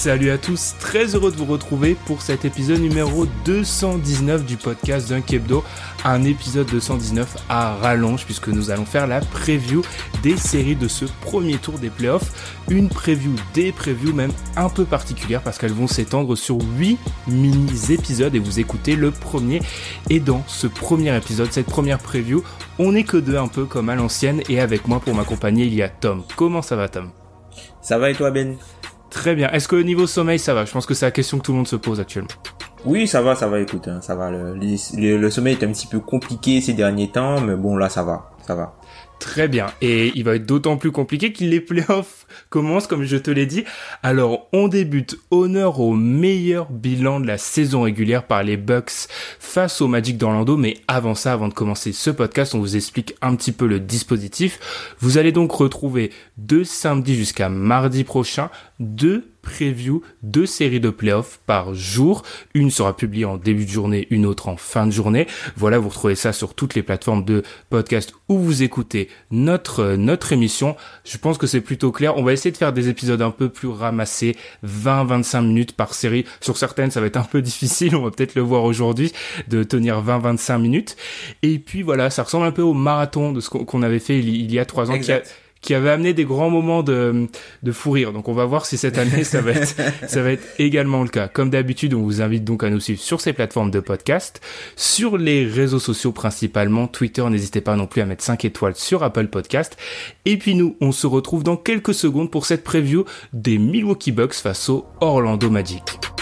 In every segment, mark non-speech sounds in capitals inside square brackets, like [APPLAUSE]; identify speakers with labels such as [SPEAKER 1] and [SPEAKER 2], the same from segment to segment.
[SPEAKER 1] Salut à tous, très heureux de vous retrouver pour cet épisode numéro 219 du podcast d'un Kebdo, un épisode 219 à rallonge puisque nous allons faire la preview des séries de ce premier tour des playoffs, une preview des previews même un peu particulière parce qu'elles vont s'étendre sur 8 mini-épisodes et vous écoutez le premier. Et dans ce premier épisode, cette première preview, on n'est que deux un peu comme à l'ancienne et avec moi pour m'accompagner il y a Tom. Comment ça va Tom?
[SPEAKER 2] Ça va et toi Ben?
[SPEAKER 1] Très bien. Est-ce que au niveau sommeil, ça va? Je pense que c'est la question que tout le monde se pose actuellement.
[SPEAKER 2] Oui, ça va, ça va, écoute, hein, ça va. Le, le, sommeil est un petit peu compliqué ces derniers temps, mais bon, là, ça va, ça va.
[SPEAKER 1] Très bien. Et il va être d'autant plus compliqué que les playoffs [LAUGHS] commencent, comme je te l'ai dit. Alors, on débute honneur au meilleur bilan de la saison régulière par les Bucks face au Magic d'Orlando. Mais avant ça, avant de commencer ce podcast, on vous explique un petit peu le dispositif. Vous allez donc retrouver de samedi jusqu'à mardi prochain deux preview deux séries de playoffs par jour. Une sera publiée en début de journée, une autre en fin de journée. Voilà, vous retrouvez ça sur toutes les plateformes de podcast où vous écoutez notre notre émission. Je pense que c'est plutôt clair. On va essayer de faire des épisodes un peu plus ramassés, 20-25 minutes par série. Sur certaines, ça va être un peu [LAUGHS] difficile. On va peut-être le voir aujourd'hui de tenir 20-25 minutes. Et puis voilà, ça ressemble un peu au marathon de ce qu'on avait fait il, y a trois ans qui avait amené des grands moments de, de fou rire. Donc on va voir si cette année ça va être, [LAUGHS] ça va être également le cas. Comme d'habitude, on vous invite donc à nous suivre sur ces plateformes de podcast, sur les réseaux sociaux principalement, Twitter, n'hésitez pas non plus à mettre 5 étoiles sur Apple Podcast. Et puis nous, on se retrouve dans quelques secondes pour cette preview des Milwaukee Bucks face au Orlando Magic.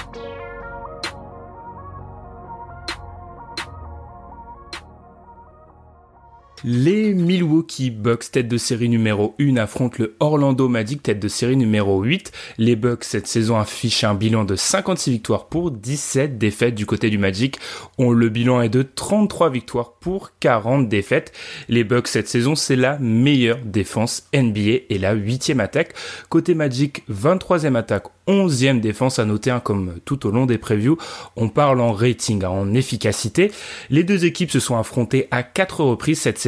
[SPEAKER 1] Les Milwaukee Bucks, tête de série numéro 1, affrontent le Orlando Magic, tête de série numéro 8. Les Bucks, cette saison, affichent un bilan de 56 victoires pour 17 défaites du côté du Magic. On, le bilan est de 33 victoires pour 40 défaites. Les Bucks, cette saison, c'est la meilleure défense NBA et la huitième attaque. Côté Magic, 23e attaque 11e défense à noter, comme tout au long des previews. On parle en rating, hein, en efficacité. Les deux équipes se sont affrontées à quatre reprises cette saison.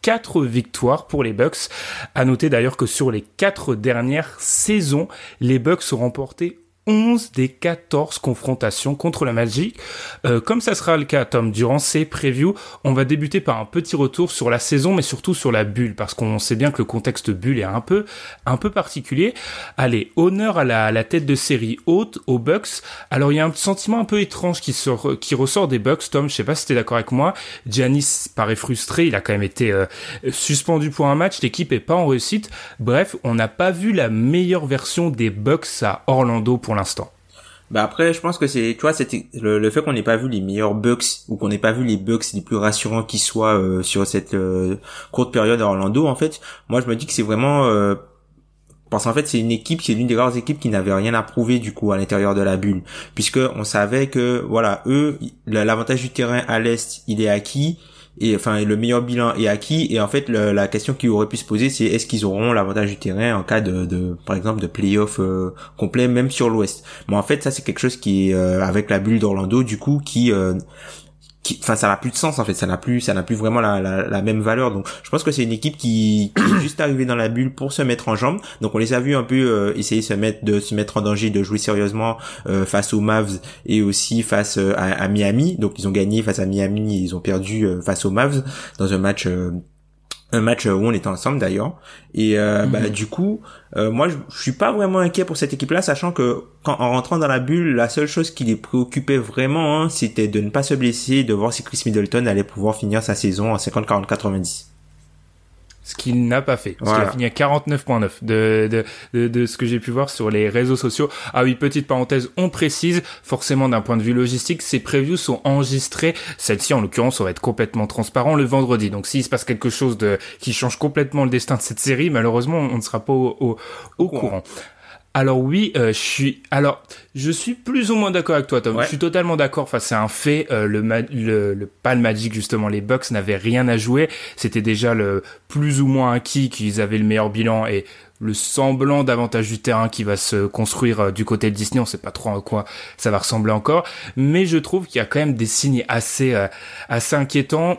[SPEAKER 1] Quatre victoires pour les Bucks. À noter d'ailleurs que sur les quatre dernières saisons, les Bucks ont remporté 11 des 14 confrontations contre la Magic. Euh, comme ça sera le cas, Tom, durant ces previews, on va débuter par un petit retour sur la saison, mais surtout sur la bulle, parce qu'on sait bien que le contexte bulle est un peu, un peu particulier. Allez, honneur à la, la tête de série haute, aux Bucks. Alors, il y a un sentiment un peu étrange qui, sort, qui ressort des Bucks, Tom, je sais pas si t'es d'accord avec moi. Giannis paraît frustré, il a quand même été euh, suspendu pour un match, l'équipe est pas en réussite. Bref, on n'a pas vu la meilleure version des Bucks à Orlando pour l'instant.
[SPEAKER 2] Bah après, je pense que c'est, tu vois, c'était le, fait qu'on n'ait pas vu les meilleurs Bucks ou qu'on n'ait pas vu les Bucks les plus rassurants qui soient euh, sur cette euh, courte période à Orlando. En fait, moi je me dis que c'est vraiment euh, parce qu'en fait c'est une équipe, c'est l'une des rares équipes qui n'avait rien à prouver du coup à l'intérieur de la bulle, puisque on savait que voilà eux, l'avantage du terrain à l'est, il est acquis et enfin le meilleur bilan est acquis. Et en fait la question qui aurait pu se poser c'est est-ce qu'ils auront l'avantage du terrain en cas de, de par exemple de playoff euh, complet même sur l'ouest? Mais en fait ça c'est quelque chose qui est euh, avec la bulle d'Orlando du coup qui euh, enfin ça n'a plus de sens en fait. Ça n'a plus ça n'a plus vraiment la, même valeur. Donc je pense que c'est une équipe qui, qui, est juste arrivée dans la bulle pour se mettre en jambe donc on les a vus un peu euh, essayer de se mettre de se mettre en danger de jouer sérieusement euh, face aux Mavs et aussi face euh, à, à, Miami. Donc ils ont gagné face à Miami. Et ils ont perdu face aux Mavs dans un match un match où on était ensemble d'ailleurs et euh, bah, mhm. du coup euh, moi je, suis pas vraiment inquiet pour cette équipe là sachant que quand en rentrant dans la bulle la seule chose qui les préoccupait vraiment hein, c'était de ne pas se blesser de voir si Chris Middleton allait pouvoir finir sa saison en 50 40 90
[SPEAKER 1] ce qu'il n'a pas fait. Parce qu'il a fini à 49.9 de, de, de, de, ce que j'ai pu voir sur les réseaux sociaux. Ah oui, petite parenthèse, on précise, forcément d'un point de vue logistique, ces previews sont enregistrées. Celle-ci, en l'occurrence, va être complètement transparent le vendredi. Donc s'il se passe quelque chose de, qui change complètement le destin de cette série, malheureusement, on ne sera pas au, au, au courant. Alors oui, euh, je suis. Alors, je suis plus ou moins d'accord avec toi, Tom. Je suis totalement d'accord. Enfin, c'est un fait. Euh, le, le, le pas le Magic justement, les Bucks n'avaient rien à jouer. C'était déjà le plus ou moins acquis qu'ils avaient le meilleur bilan et le semblant d'avantage du terrain qui va se construire euh, du côté de Disney. On sait pas trop à quoi ça va ressembler encore, mais je trouve qu'il y a quand même des signes assez assez inquiétants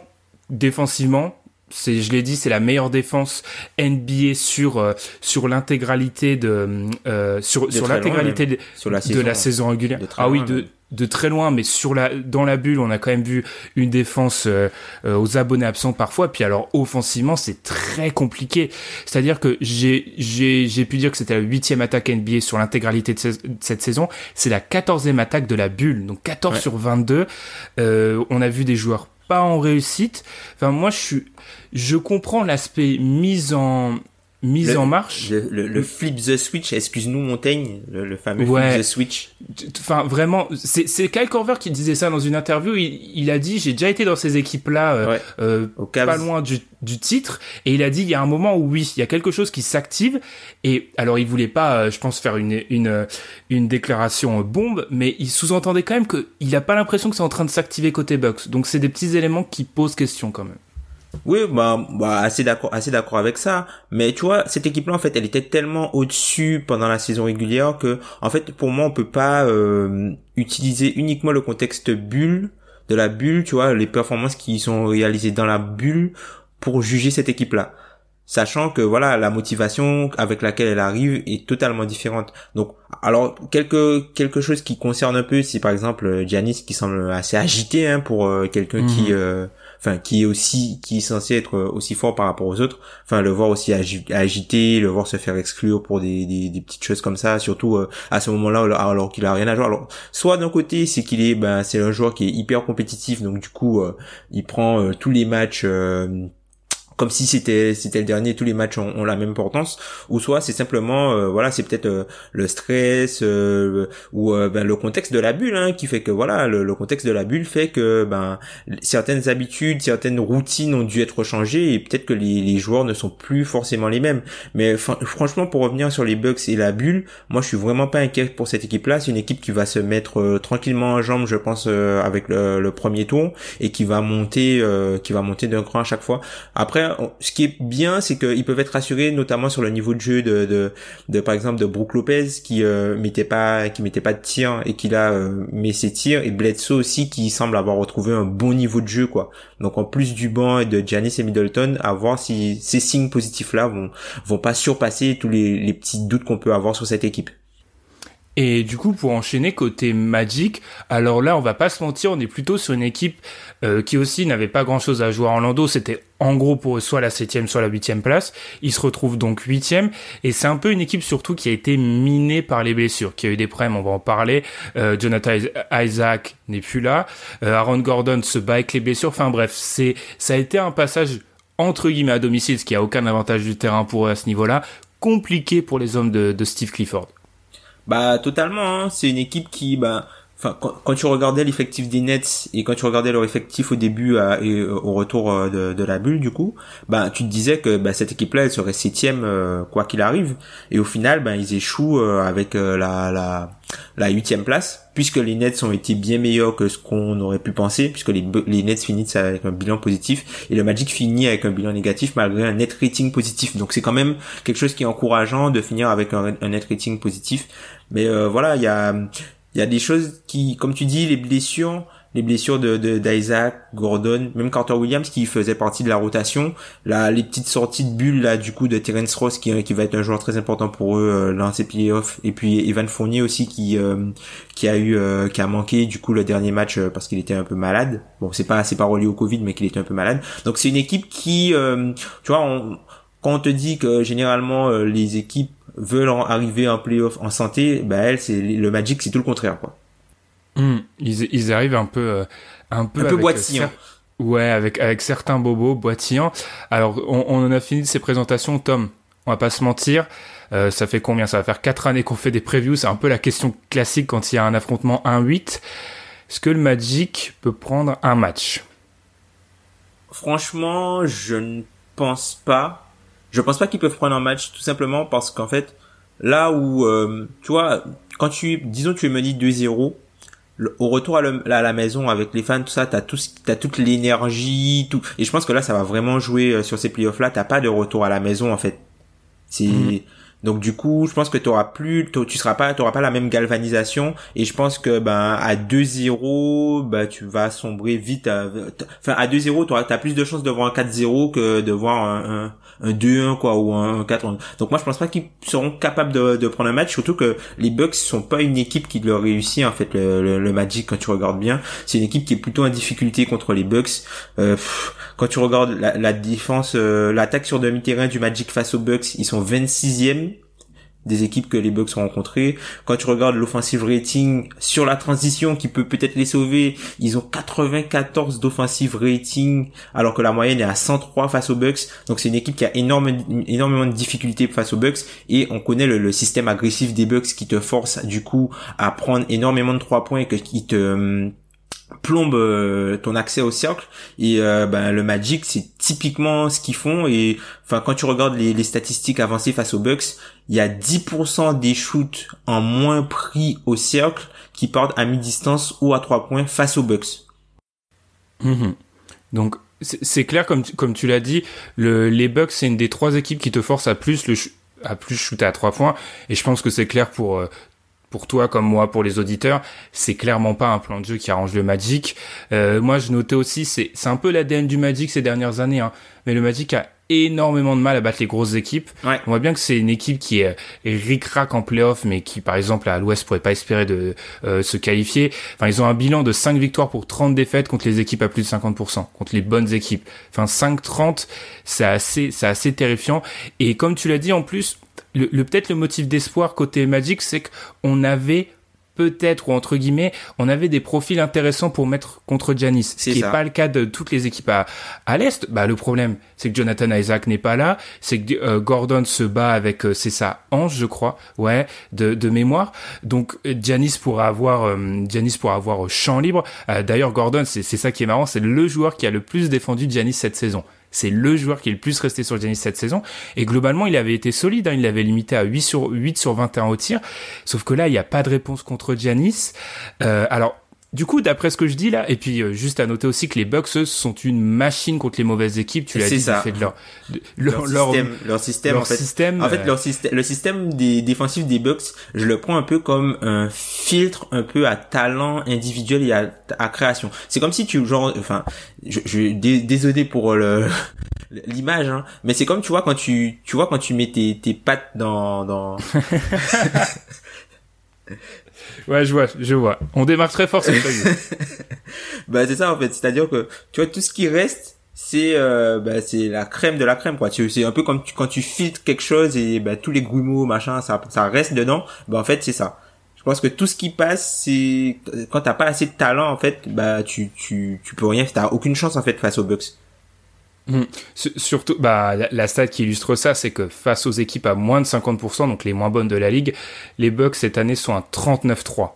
[SPEAKER 1] défensivement c'est je l'ai dit c'est la meilleure défense NBA sur euh, sur l'intégralité de euh, sur sur l'intégralité de, la, saison, de la saison régulière. Ah oui de de très loin mais sur la dans la bulle on a quand même vu une défense euh, aux abonnés absents parfois. Puis alors offensivement c'est très compliqué. C'est-à-dire que j'ai j'ai j'ai pu dire que c'était la huitième attaque NBA sur l'intégralité de, cette saison. C'est la quatorzième attaque de la bulle. Donc 14 sur 22 on a vu des joueurs pas en réussite. Enfin, moi, je suis, je comprends l'aspect mise en, mise en marche.
[SPEAKER 2] Le, le, flip the switch, excuse-nous Montaigne, le, fameux flip the switch.
[SPEAKER 1] Enfin vraiment, c'est c'est Kyle Corver qui disait ça dans une interview. Il, il a dit j'ai déjà été dans ces équipes-là, euh, euh pas loin du, du titre, et il a dit il y a un moment où oui, il y a quelque chose qui s'active. Et alors il voulait pas, euh, je pense, faire une une une déclaration bombe, mais il sous-entendait quand même que il a pas l'impression que c'est en train de s'activer côté Bucks. Donc c'est des petits éléments qui posent question quand même.
[SPEAKER 2] Oui, bah, bah assez d'accord, assez d'accord avec ça. Mais tu vois, cette équipe-là, en fait, elle était tellement au-dessus pendant la saison régulière que, en fait, pour moi, on peut pas euh, utiliser uniquement le contexte bulle de la bulle, tu vois, les performances qui sont réalisées dans la bulle pour juger cette équipe-là. Sachant que voilà, la motivation avec laquelle elle arrive est totalement différente. Donc, alors quelque quelque chose qui concerne un peu, c'est par exemple Giannis qui semble assez agité hein, pour euh, quelqu'un qui mhm. euh, enfin qui est aussi qui est censé être euh, aussi fort par rapport aux autres. Enfin le voir aussi agité le voir se faire exclure pour des, des, petites choses comme ça. Surtout euh, à ce moment-là alors qu'il a rien à jouer. Alors soit d'un côté c'est qu'il est ben c'est un joueur qui est hyper compétitif. Donc du coup euh, il prend tous les matchs comme si c'était c'était le dernier tous les matchs ont, la même importance ou soit c'est simplement euh, voilà c'est peut-être euh, le stress euh, ou ben, le contexte de la bulle hein, qui fait que voilà le, contexte de la bulle fait que ben certaines habitudes certaines routines ont dû être changées et peut-être que les, les, joueurs ne sont plus forcément les mêmes. Mais franchement pour revenir sur les Bucks et la bulle moi je suis vraiment pas inquiet pour cette équipe là c'est une équipe qui va se mettre tranquillement en jambe je pense avec le, le, premier tour et qui va monter qui va monter d'un cran à chaque fois. Après ce qui est bien, c'est qu'ils peuvent être rassurés, notamment sur le niveau de jeu de, de, de par exemple, de Brook Lopez qui euh, mettait pas, qui mettait pas de tir et qui là euh, met ses tirs, et Bledsoe aussi qui semble avoir retrouvé un bon niveau de jeu, quoi. Donc en plus du banc et de Giannis et Middleton, à voir si ces signes positifs là vont vont pas surpasser tous les, les petits doutes qu'on peut avoir sur cette équipe.
[SPEAKER 1] Et du coup, pour enchaîner côté Magic, alors là, on va pas se mentir, on est plutôt sur une équipe euh, qui aussi n'avait pas grand-chose à jouer à Orlando. C'était en gros pour eux soit la septième, soit la huitième place. Ils se retrouvent donc huitième, et c'est un peu une équipe surtout qui a été minée par les blessures, qui a eu des problèmes. On va en parler. Euh, Jonathan Isaac n'est plus là. Euh, Aaron Gordon se bat avec les blessures. Enfin bref, c'est ça a été un passage entre guillemets à domicile, ce qui a aucun avantage du terrain pour eux à ce niveau-là, compliqué pour les hommes de, de Steve Clifford.
[SPEAKER 2] Bah totalement. Hein. C'est une équipe qui, bah, enfin, quand, tu regardais l'effectif des Nets et quand tu regardais leur effectif au début et euh, au retour euh, de, de, la bulle, du coup, bah, tu te disais que bah, cette équipe-là, elle serait septième euh, quoi qu'il arrive. Et au final, bah, ils échouent avec la, la la huitième place, puisque les Nets ont été bien meilleurs que ce qu'on aurait pu penser, puisque les, les Nets finissent avec un bilan positif, et le Magic finit avec un bilan négatif malgré un net rating positif. Donc c'est quand même quelque chose qui est encourageant de finir avec un, net rating positif. Mais euh, voilà, il y a, y a des choses qui, comme tu dis, les blessures, les blessures de d'Isaac, Gordon, même Carter Williams qui faisait partie de la rotation, là les petites sorties de bulles là du coup de Terence Ross qui qui va être un joueur très important pour eux euh, dans ces playoffs et puis Evan Fournier aussi qui euh, qui a eu euh, qui a manqué du coup le dernier match parce qu'il était un peu malade. Bon, c'est pas c'est pas relié au Covid mais qu'il était un peu malade. Donc c'est une équipe qui tu vois on, quand on te dit que généralement les équipes veulent arriver en playoff en santé, bah elle c'est le Magic c'est tout le contraire quoi.
[SPEAKER 1] Hmm. ils, ils, arrivent un peu, euh, un peu,
[SPEAKER 2] un peu boitillant.
[SPEAKER 1] Ouais, avec avec certains bobos boitillants. Alors, on, on en a fini de ces présentations, Tom. On va pas se mentir. Euh, ça fait combien? Ça va faire quatre années qu'on fait des previews. C'est un peu la question classique quand il y a un affrontement 1-8. Est-ce que le Magic peut prendre un match?
[SPEAKER 2] Franchement, je ne pense pas. Je pense pas qu'ils peuvent prendre un match tout simplement parce qu'en fait, là où, euh, tu vois, quand tu, disons, tu es mené 2-0, au retour à, la maison avec les fans, tout ça, t'as tout, t'as toute l'énergie, tout. Et je pense que là, ça va vraiment jouer euh, sur ces playoffs là. T'as pas de retour à la maison en fait. C'est mhm. donc du coup, je pense que tu auras plus, tu seras pas, t'auras pas la même galvanisation. Et je pense que ben à 2-0, ben tu vas sombrer vite. enfin à 2-0, tu as plus de chances de voir un 4-0 que de voir un, un 2-1 quoi ou un 4 donc moi je pense pas qu'ils seront capables de, de, prendre un match surtout que les Bucks sont pas une équipe qui leur réussit en fait le, le, Magic quand tu regardes bien. C'est une équipe qui est plutôt en difficulté contre les Bucks. Euh, quand tu regardes la, la défense euh, l'attaque sur demi-terrain du Magic face aux Bucks ils sont 26e des équipes que les Bucks ont rencontrées. Quand tu regardes l'offensive rating sur la transition qui peut peut-être les sauver, ils ont 94 d'offensive rating alors que la moyenne est à 103 face aux Bucks. Donc c'est une équipe qui a énormément de difficultés face aux Bucks et on connaît le, système agressif des Bucks qui te force du coup à prendre énormément de trois points et qui te plombe euh, ton accès au cercle. Et euh, ben le Magic c'est typiquement ce qu'ils font. Et enfin quand tu regardes les, statistiques avancées face aux Bucks il y a 10% des shoots en moins pris au cercle qui partent à mi-distance ou à trois points face aux Bucks.
[SPEAKER 1] Mhm. donc c'est clair comme tu, comme tu l'as dit le, les Bucks c'est une des trois équipes qui te force à plus le à plus shooter à trois points. Et je pense que c'est clair pour euh, pour toi comme moi, pour les auditeurs, c'est clairement pas un plan de jeu qui arrange le Magic. Euh, moi, je notais aussi, c'est un peu l'ADN du Magic ces dernières années, hein, mais le Magic a énormément de mal à battre les grosses équipes. On voit bien que c'est une équipe qui est, ric-rac en playoff, mais qui, par exemple, à l'Ouest, pourrait pas espérer de euh, se qualifier. Enfin, ils ont un bilan de 5 victoires pour 30 défaites contre les équipes à plus de 50%, contre les bonnes équipes. Enfin, 5-30, c'est assez, c'est assez terrifiant. Et comme tu l'as dit, en plus, le, peut-être le motif d'espoir côté Magic, c'est qu'on avait peut-être ou entre guillemets, on avait des profils intéressants pour mettre contre Janis, ce qui n'est pas le cas de toutes les équipes à, à l'est. Bah le problème, c'est que Jonathan Isaac n'est pas là, c'est que euh, Gordon se bat avec euh, c'est ça Ange, je crois, ouais, de, de mémoire. Donc Janis pourra avoir euh, Janis pourra avoir champ libre. D'ailleurs Gordon, c'est ça qui est marrant, c'est le joueur qui a le plus défendu Janis cette saison. C'est le joueur qui est le plus resté sur Giannis cette saison. Et globalement, il avait été solide. Hein. Il l'avait limité à 8 sur, 8 sur 21 au tir. Sauf que là, il n'y a pas de réponse contre Giannis. Euh, alors, du coup, d'après ce que je dis là, et puis euh, juste à noter aussi que les Bucks sont une machine contre les mauvaises équipes. Tu l'as dit, ça. Fait de leur,
[SPEAKER 2] leur, système, leur système, en fait. Système, en fait, euh, leur système, le système des défensifs des Bucks, je le prends un peu comme un filtre, un peu à talent individuel et à, à création. C'est comme si tu genre, enfin, je, je désolé pour le [LAUGHS] l'image, hein, mais c'est comme tu vois quand tu, tu vois quand tu mets tes, tes pattes dans dans [LAUGHS] [LAUGHS]
[SPEAKER 1] Ouais, je vois, je vois. On démarre très fort cette [LAUGHS]
[SPEAKER 2] bah c'est ça en fait, c'est-à-dire que tu vois tout ce qui reste c'est euh, bah, c'est la crème de la crème quoi. C'est un peu comme tu, quand tu filtres quelque chose et bah, tous les grumeaux machin ça ça reste dedans. Bah en fait c'est ça. Je pense que tout ce qui passe c'est quand t'as pas assez de talent en fait bah tu tu tu peux rien t'as aucune chance en fait face aux Bucks
[SPEAKER 1] Mmh. Surtout, bah, la, stat qui illustre ça, c'est que face aux équipes à moins de 50%, donc les moins bonnes de la ligue, les Bucks cette année sont à 39-3.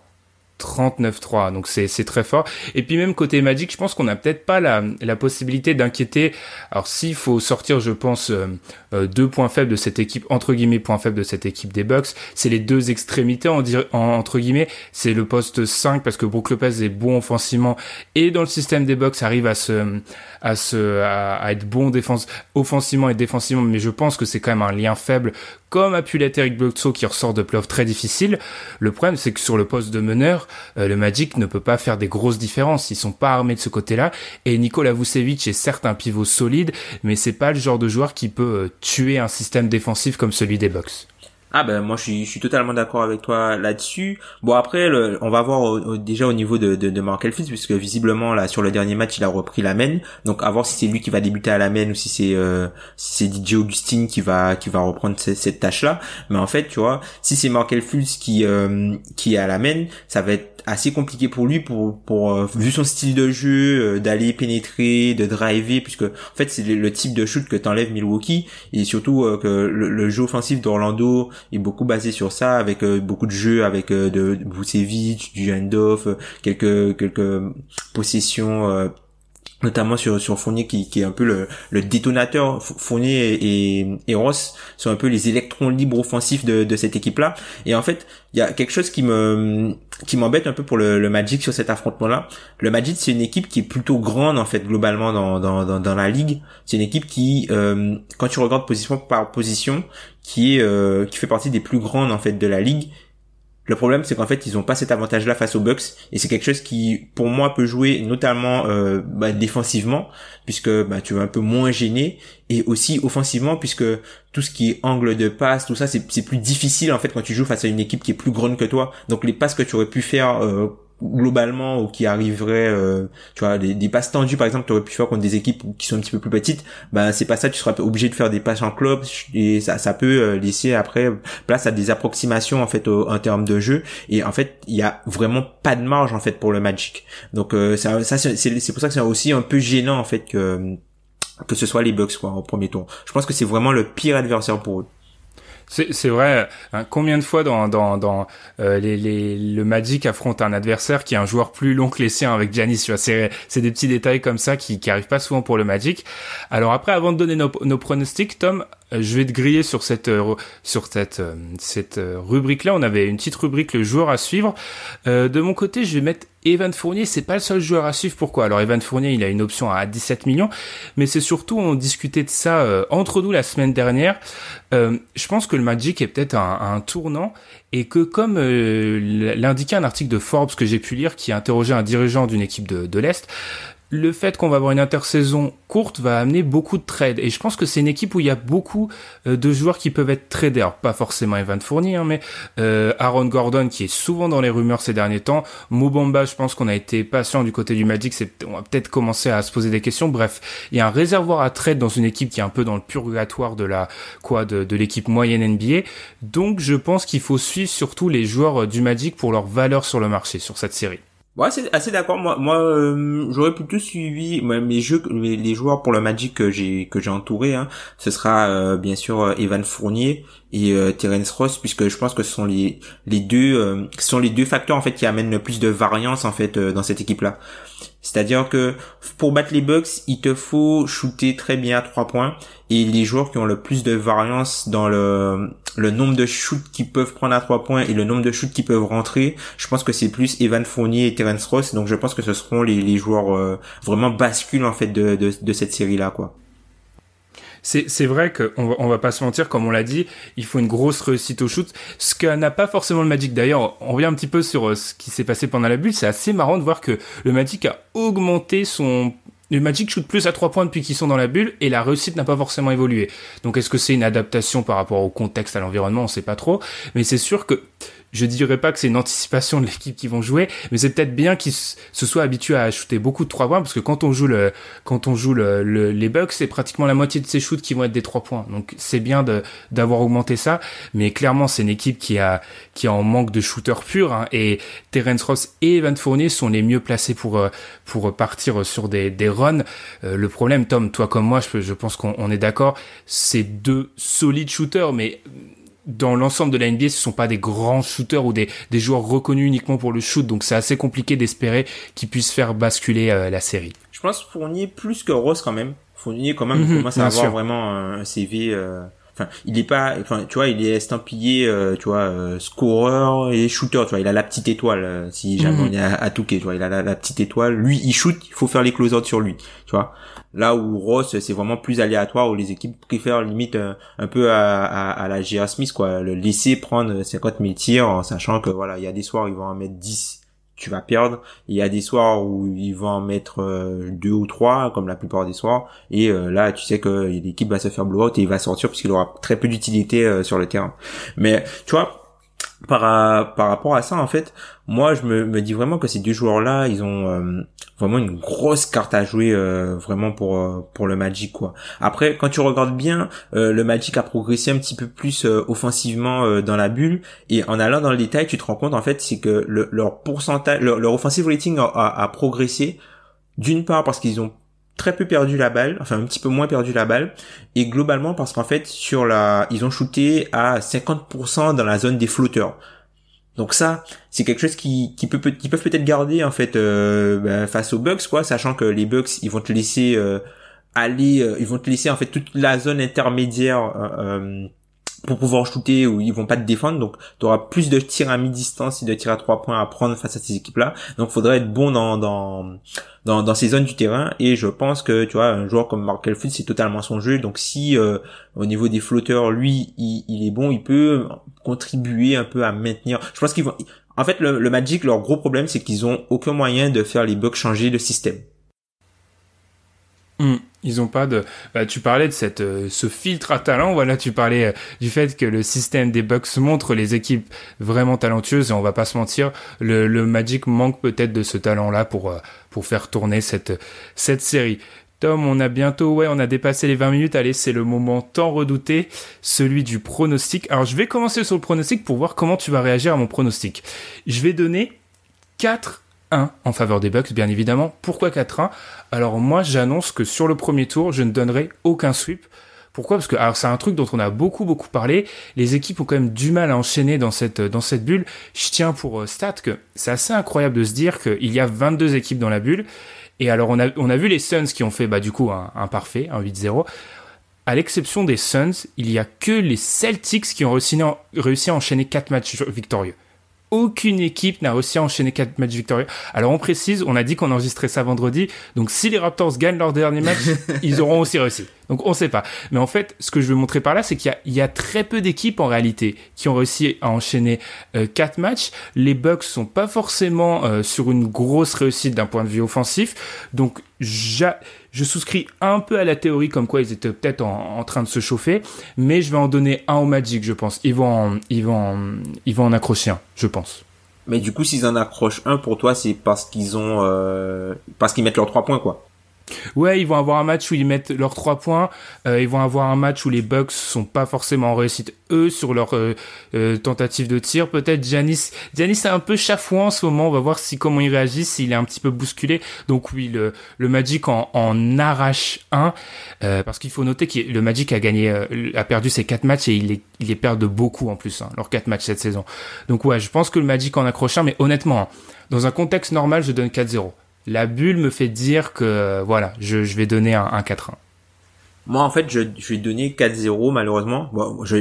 [SPEAKER 1] 39-3, donc c'est très fort. Et puis même côté Magic, je pense qu'on n'a peut-être pas la, la possibilité d'inquiéter. Alors s'il faut sortir, je pense, euh, euh, deux points faibles de cette équipe, entre guillemets, points faibles de cette équipe des Bucks, c'est les deux extrémités, en, entre guillemets. C'est le poste 5 parce que Brook Lopez est bon offensivement et dans le système des Bucks arrive à se à se à, être bon défense offensivement et défensivement, mais je pense que c'est quand même un lien faible comme a pu l'être Eric qui ressort de playoffs très difficiles. Le problème, c'est que sur le poste de meneur, euh, le Magic ne peut pas faire des grosses différences. Ils sont pas armés de ce côté-là. Et Nikola Vucevic est certes un pivot solide, mais c'est pas le genre de joueur qui peut euh, tuer un système défensif comme celui des Bucks.
[SPEAKER 2] Ah ben moi je suis, totalement d'accord avec toi là-dessus. Bon après on va voir déjà au niveau de, de, Markel Fields puisque visiblement là sur le dernier match il a repris la main. Donc à voir si c'est lui qui va débuter à la main ou si c'est euh, si c'est DJ Augustine qui va qui va reprendre cette, tâche là. Mais en fait tu vois si c'est Markel Fields qui euh, qui est à la main, ça va être assez compliqué pour lui pour pour vu son style de jeu d'aller pénétrer de driver puisque en fait c'est le, type de shoot que t'enlèves Milwaukee et surtout que le, jeu offensif d'Orlando est beaucoup basé sur ça avec beaucoup de jeux avec de Vucevic du handoff quelques quelques possessions notamment sur sur Fournier qui, qui est un peu le, le détonateur. Fournier et, et, Ross sont un peu les électrons libres offensifs de, de cette équipe là et en fait il y a quelque chose qui me qui m'embête un peu pour le, le Magic sur cet affrontement là le Magic c'est une équipe qui est plutôt grande en fait globalement dans dans dans, la ligue. C'est une équipe qui euh, quand tu regardes position par position qui est euh, qui fait partie des plus grandes en fait de la ligue le problème, c'est qu'en fait, ils ont pas cet avantage-là face aux Bucks, et c'est quelque chose qui, pour moi, peut jouer notamment euh, bah, défensivement, puisque bah, tu vas un peu moins gêner, et aussi offensivement, puisque tout ce qui est angle de passe, tout ça, c'est plus difficile en fait quand tu joues face à une équipe qui est plus grande que toi. Donc les passes que tu aurais pu faire euh, globalement ou qui arriverait euh, tu vois des, passes tendues par exemple tu aurais pu faire contre des équipes qui sont un petit peu plus petites bah c'est pas ça tu seras obligé de faire des passes en club et ça ça peut euh, laisser après place à des approximations en fait en termes de jeu. Et en fait il y a vraiment pas de marge en fait pour le Magic. Donc euh, ça, ça c'est c'est pour ça que c'est aussi un peu gênant en fait que que ce soit les Bucks quoi au premier tour. Je pense que c'est vraiment le pire adversaire pour eux
[SPEAKER 1] c'est vrai. Hein, combien de fois dans, dans, dans euh, les, les, le Magic affronte un adversaire qui est un joueur plus long que les siens avec Giannis C'est des petits détails comme ça qui, qui arrivent pas souvent pour le Magic. Alors après, avant de donner nos, nos pronostics, Tom, euh, je vais te griller sur cette euh, sur cette cette rubrique là. On avait une petite rubrique le joueur à suivre. de mon côté, je vais mettre Evan Fournier, c'est pas le seul joueur à suivre. Pourquoi? Alors Evan Fournier, il a une option à 17 millions, mais c'est surtout on discutait de ça euh, entre nous la semaine dernière. Euh, je pense que le Magic est peut-être un, tournant et que comme euh, l'indiquait un article de Forbes que j'ai pu lire qui interrogeait un dirigeant d'une équipe de l'Est, le fait qu'on va avoir une intersaison courte va amener beaucoup de trades. Et je pense que c'est une équipe où il y a beaucoup euh, de joueurs qui peuvent être tradés. Alors, pas forcément Evan Fournier, hein, mais euh, Aaron Gordon qui est souvent dans les rumeurs ces derniers temps. Mobamba, je pense qu'on a été patient du côté du Magic. On va peut-être commencer à se poser des questions. Bref, il y a un réservoir à trade dans une équipe qui est un peu dans le purgatoire de la quoi de, de l'équipe moyenne NBA. Donc, je pense qu'il faut suivre surtout les joueurs du Magic pour leur valeur sur le marché sur cette série.
[SPEAKER 2] Ouais, c'est assez d'accord. Moi, moi, euh, j'aurais plutôt suivi mes jeux, les, joueurs pour le Magic que j'ai que j'ai entouré. Hein, ce sera euh, bien sûr euh, Evan Fournier et Terence Ross, puisque je pense que ce sont les les deux, ce sont les deux facteurs en fait qui amènent le plus de variance en fait dans cette équipe-là. C'est-à-dire que pour battre les Bucks, il te faut shooter très bien à trois points et les joueurs qui ont le plus de variance dans le, le nombre de shoots qu'ils peuvent prendre à trois points et le nombre de shoots qu'ils peuvent rentrer, je pense que c'est plus Evan Fournier et Terence Ross. Donc je pense que ce seront les, les joueurs euh, vraiment bascules en fait de, de, de cette série là quoi
[SPEAKER 1] c'est vrai qu'on va, va pas se mentir, comme on l'a dit, il faut une grosse réussite au shoot, ce que n'a pas forcément le Magic. D'ailleurs, on revient un petit peu sur euh, ce qui s'est passé pendant la bulle. C'est assez marrant de voir que le Magic a augmenté son le Magic shoot plus à trois points depuis qu'ils sont dans la bulle et la réussite n'a pas forcément évolué. Donc est-ce que c'est une adaptation par rapport au contexte, à l'environnement, on sait pas trop. Mais c'est sûr que je dirais pas que c'est une anticipation de l'équipe qui vont jouer, mais c'est peut-être bien qu'ils se soient habitués à shooter beaucoup de trois points, parce que quand on joue le, quand on joue le, les Bucks, c'est pratiquement la moitié de ces shoots qui vont être des trois points. Donc c'est bien d'avoir augmenté ça, mais clairement c'est une équipe qui a, qui a en manque de shooters purs, hein, et Terence Ross et Evan Fournier sont les mieux placés pour, euh, pour partir sur des, des runs. Euh, le problème, Tom, toi comme moi, je, je pense qu'on est d'accord, c'est deux solides shooters, mais dans l'ensemble de la NBA, ce sont pas des grands shooters ou des, des joueurs reconnus uniquement pour le shoot, donc c'est assez compliqué d'espérer qu'ils puissent faire basculer euh, la série.
[SPEAKER 2] Je pense Fournier plus que Ross quand même. Fournier quand même mm commence à avoir vraiment un CV. Euh... Enfin, il est pas, enfin, tu vois, il est estampillé, euh, tu vois, euh, scoreur et shooter, tu vois, il a la petite étoile. si jamais mhm. on est à, à tu vois, il a la, la, petite étoile. Lui, il shoot, il faut faire les close sur lui, tu vois. Là où Ross, c'est vraiment plus aléatoire, où les équipes préfèrent limite euh, un, peu à, à, la J.R. Smith, quoi, le laisser prendre 50 000 tirs en sachant que voilà, il y a des soirs ils vont en mettre 10, tu vas perdre. Il y a des soirs où ils vont en mettre euh, deux ou trois, comme la plupart des soirs, et euh, là tu sais que l'équipe va se faire blowout et il va sortir puisqu'il aura très peu d'utilité sur le terrain. Mais tu vois, par, par rapport à ça, en fait, moi, je me, me dis vraiment que ces deux joueurs-là, ils ont euh, vraiment une grosse carte à jouer, euh, vraiment pour euh, pour le Magic, quoi. Après, quand tu regardes bien, le Magic a progressé un petit peu plus offensivement dans la bulle, et en allant dans le détail, tu te rends compte, en fait, c'est que leur pourcentage, leur, offensive rating a progressé, d'une part parce qu'ils ont très peu perdu la balle, enfin un petit peu moins perdu la balle, et globalement parce qu'en fait sur la, ils ont shooté à 50% dans la zone des flotteurs. Donc ça, c'est quelque chose qui, qui peut, qui peuvent peut-être garder en fait euh, ben, face aux Bucks quoi, sachant que les Bucks ils vont te laisser euh, aller, euh, ils vont te laisser en fait toute la zone intermédiaire pour pouvoir shooter ou ils vont pas te défendre. Donc tu auras plus de tirs à mi-distance et de tirs à trois points à prendre face à ces équipes là donc faudrait être bon dans dans dans, ces zones du terrain. Et je pense que tu vois un joueur comme Markel Fultz c'est totalement son jeu. Donc si euh, au niveau des flotteurs lui il, il, est bon il peut contribuer un peu à maintenir. Je pense qu'ils vont en fait le, le Magic leur gros problème c'est qu'ils ont aucun moyen de faire les bugs changer de système.
[SPEAKER 1] Hmm. Ils ont pas de. Bah, tu parlais de cette, euh, ce filtre à talent. Voilà, tu parlais euh, du fait que le système des Bucks montre les équipes vraiment talentueuses et on va pas se mentir, le, le Magic manque peut-être de ce talent-là pour euh, pour faire tourner cette cette série. Tom, on a bientôt, ouais, on a dépassé les 20 minutes. Allez, c'est le moment tant redouté, celui du pronostic. Alors, je vais commencer sur le pronostic pour voir comment tu vas réagir à mon pronostic. Je vais donner 4 en faveur des Bucks, bien évidemment. Pourquoi 4-1 Alors moi, j'annonce que sur le premier tour, je ne donnerai aucun sweep. Pourquoi? Parce que c'est un truc dont on a beaucoup beaucoup parlé. Les équipes ont quand même du mal à enchaîner dans cette cette bulle. Je tiens pour euh, stat que c'est assez incroyable de se dire qu'il y a 22 équipes dans la bulle. Et alors on a vu les Suns qui ont fait bah du coup un, parfait, un 8-0. À l'exception des Suns, il y a que les Celtics qui ont réussi, réussi à enchaîner 4 matchs victorieux aucune équipe n'a réussi à enchaîner 4 matchs victorieux. Alors on précise, on a dit qu'on enregistrait ça vendredi, donc si les Raptors gagnent leur dernier match, [LAUGHS] ils auront aussi réussi. Donc on sait pas. Mais en fait, ce que je veux montrer par là, c'est qu'il y, a, très peu d'équipes en réalité qui ont réussi à enchaîner euh, 4 matchs. Les Bucks sont pas forcément euh, sur une grosse réussite d'un point de vue offensif. Donc je souscris un peu à la théorie comme quoi ils étaient peut-être en, train de se chauffer, mais je vais en donner un au Magic, je pense. Ils vont en, ils vont ils vont en accrocher un, je pense.
[SPEAKER 2] Mais du coup, s'ils en accrochent un pour toi, c'est parce qu'ils ont, euh, parce qu'ils mettent leurs trois points, quoi.
[SPEAKER 1] Ouais, ils vont avoir un match où ils mettent leurs trois points. Euh, ils vont avoir un match où les Bucks sont pas forcément en réussite eux sur leur euh, euh, tentative de tir. Peut-être Janis, Janis est un peu chafouin en ce moment. On va voir si comment il réagit, s'il est un petit peu bousculé. Donc oui, le, Magic en, arrache un parce qu'il faut noter que le Magic a gagné, a perdu ses quatre matchs et il les, il perd beaucoup en plus hein, leurs quatre matchs cette saison. Donc ouais, je pense que le Magic en accroche un, mais honnêtement, hein, dans un contexte normal, je donne 4-0 la bulle me fait dire que voilà, je, vais donner un, 4-1.
[SPEAKER 2] Moi, en fait, je, vais donner 4-0 malheureusement.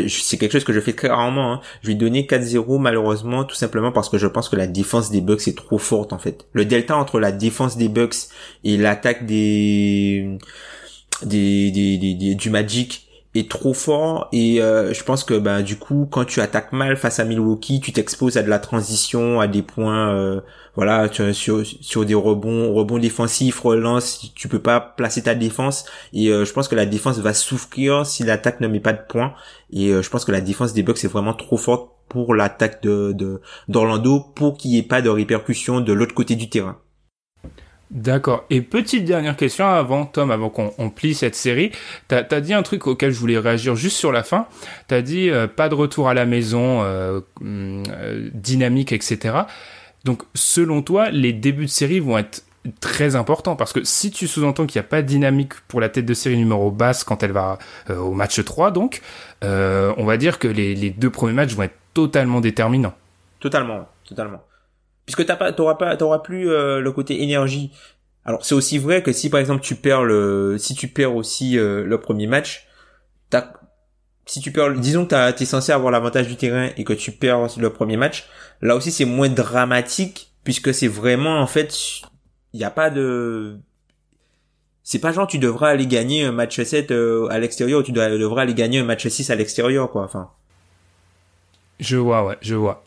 [SPEAKER 2] C'est quelque chose que je fais très rarement. Hein. Je vais donner 4-0 malheureusement, tout simplement parce que je pense que la défense des Bucks est trop forte en fait. Le delta entre la défense des Bucks et l'attaque des... Des, des, du Magic est trop fort et euh, je pense que ben du coup quand tu attaques mal face à Milwaukee tu t'exposes à de la transition à des points euh, voilà tu, sur sur des rebonds rebonds défensifs relance tu peux pas placer ta défense et euh, je pense que la défense va souffrir si l'attaque ne met pas de points et je pense que la défense des Bucks est vraiment trop forte pour l'attaque de d'Orlando pour qu'il y ait pas de répercussions de l'autre côté du terrain
[SPEAKER 1] D'accord. Et petite dernière question avant, Tom, avant qu'on plie cette série. T'as as dit un truc auquel je voulais réagir juste sur la fin. T'as dit euh, pas de retour à la maison, euh, hum, euh, dynamique, etc. Donc, selon toi, les débuts de série vont être très importants parce que si tu sous-entends qu'il n'y a pas de dynamique pour la tête de série numéro basse quand elle va au match 3, donc, on va dire que les, les deux premiers matchs vont être totalement déterminants.
[SPEAKER 2] Totalement, totalement puisque t'as pas, t'auras pas, t'auras plus euh, le côté énergie. Alors c'est aussi vrai que si par exemple tu perds le, si tu perds aussi euh, le premier match, t'as, si tu perds, disons que t'es censé avoir l'avantage du terrain et que tu perds le premier match, là aussi c'est moins dramatique puisque c'est vraiment en fait, il n'y a pas de, c'est pas genre tu devras aller gagner un match 7 euh, à l'extérieur ou tu devras aller gagner un match 6 à l'extérieur quoi, enfin.
[SPEAKER 1] Je vois, ouais, je vois.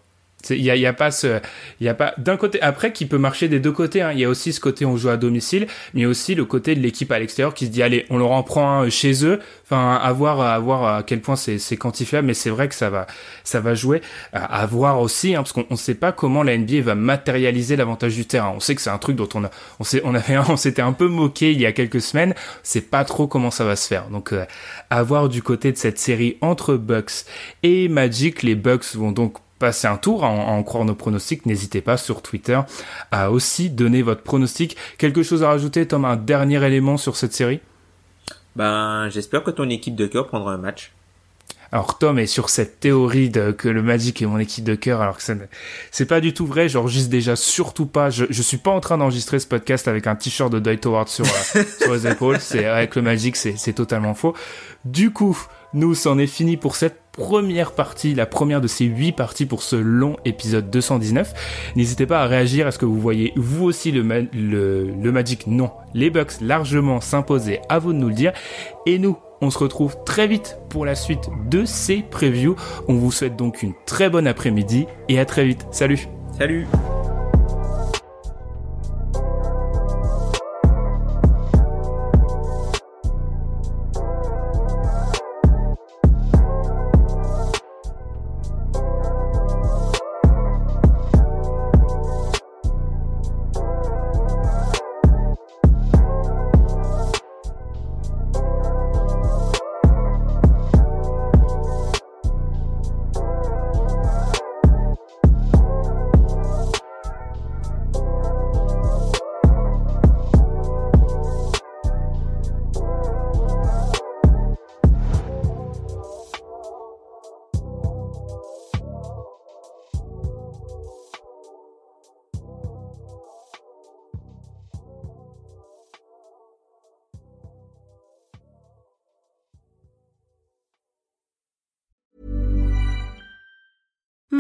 [SPEAKER 1] Il y a, y a, pas ce, il y a pas d'un côté après qui peut marcher des deux côtés. Hein. Il y a aussi ce côté on joue à domicile, mais aussi le côté de l'équipe à l'extérieur qui se dit allez, on leur en prend un chez eux. Enfin, à voir, à voir à quel point c'est, c'est quantifiable, mais c'est vrai que ça va, ça va jouer. À, voir aussi, hein, parce qu'on ne sait pas comment la NBA va matérialiser l'avantage du terrain. On sait que c'est un truc dont on a, on sait, on avait, on s'était un peu moqué il y a quelques semaines. C'est pas trop comment ça va se faire. Donc, euh, à voir du côté de cette série entre Bucks et Magic. Les Bucks vont donc passer un tour à en, croire nos pronostics, n'hésitez pas sur Twitter à aussi donner votre pronostic. Quelque chose à rajouter, Tom, un dernier élément sur cette série?
[SPEAKER 2] Ben, j'espère que ton équipe de cœur prendra un match.
[SPEAKER 1] Alors Tom est sur cette théorie de que le Magic est mon équipe de cœur, alors que c'est pas du tout vrai. J'enregistre déjà surtout pas. Je, je suis pas en train d'enregistrer ce podcast avec un t-shirt de Dwight Howard sur euh, [LAUGHS] sur les épaules. C'est avec le Magic, c'est totalement faux. Du coup, nous, c'en est fini pour cette première partie, la première de ces huit parties pour ce long épisode 219. N'hésitez pas à réagir à ce que vous voyez vous aussi le Magic, non, les Bucks largement s'imposer, à vous de nous le dire. Et nous, on se retrouve très vite pour la suite de ces previews. On vous souhaite donc une très bonne après-midi et à très vite. Salut
[SPEAKER 2] Salut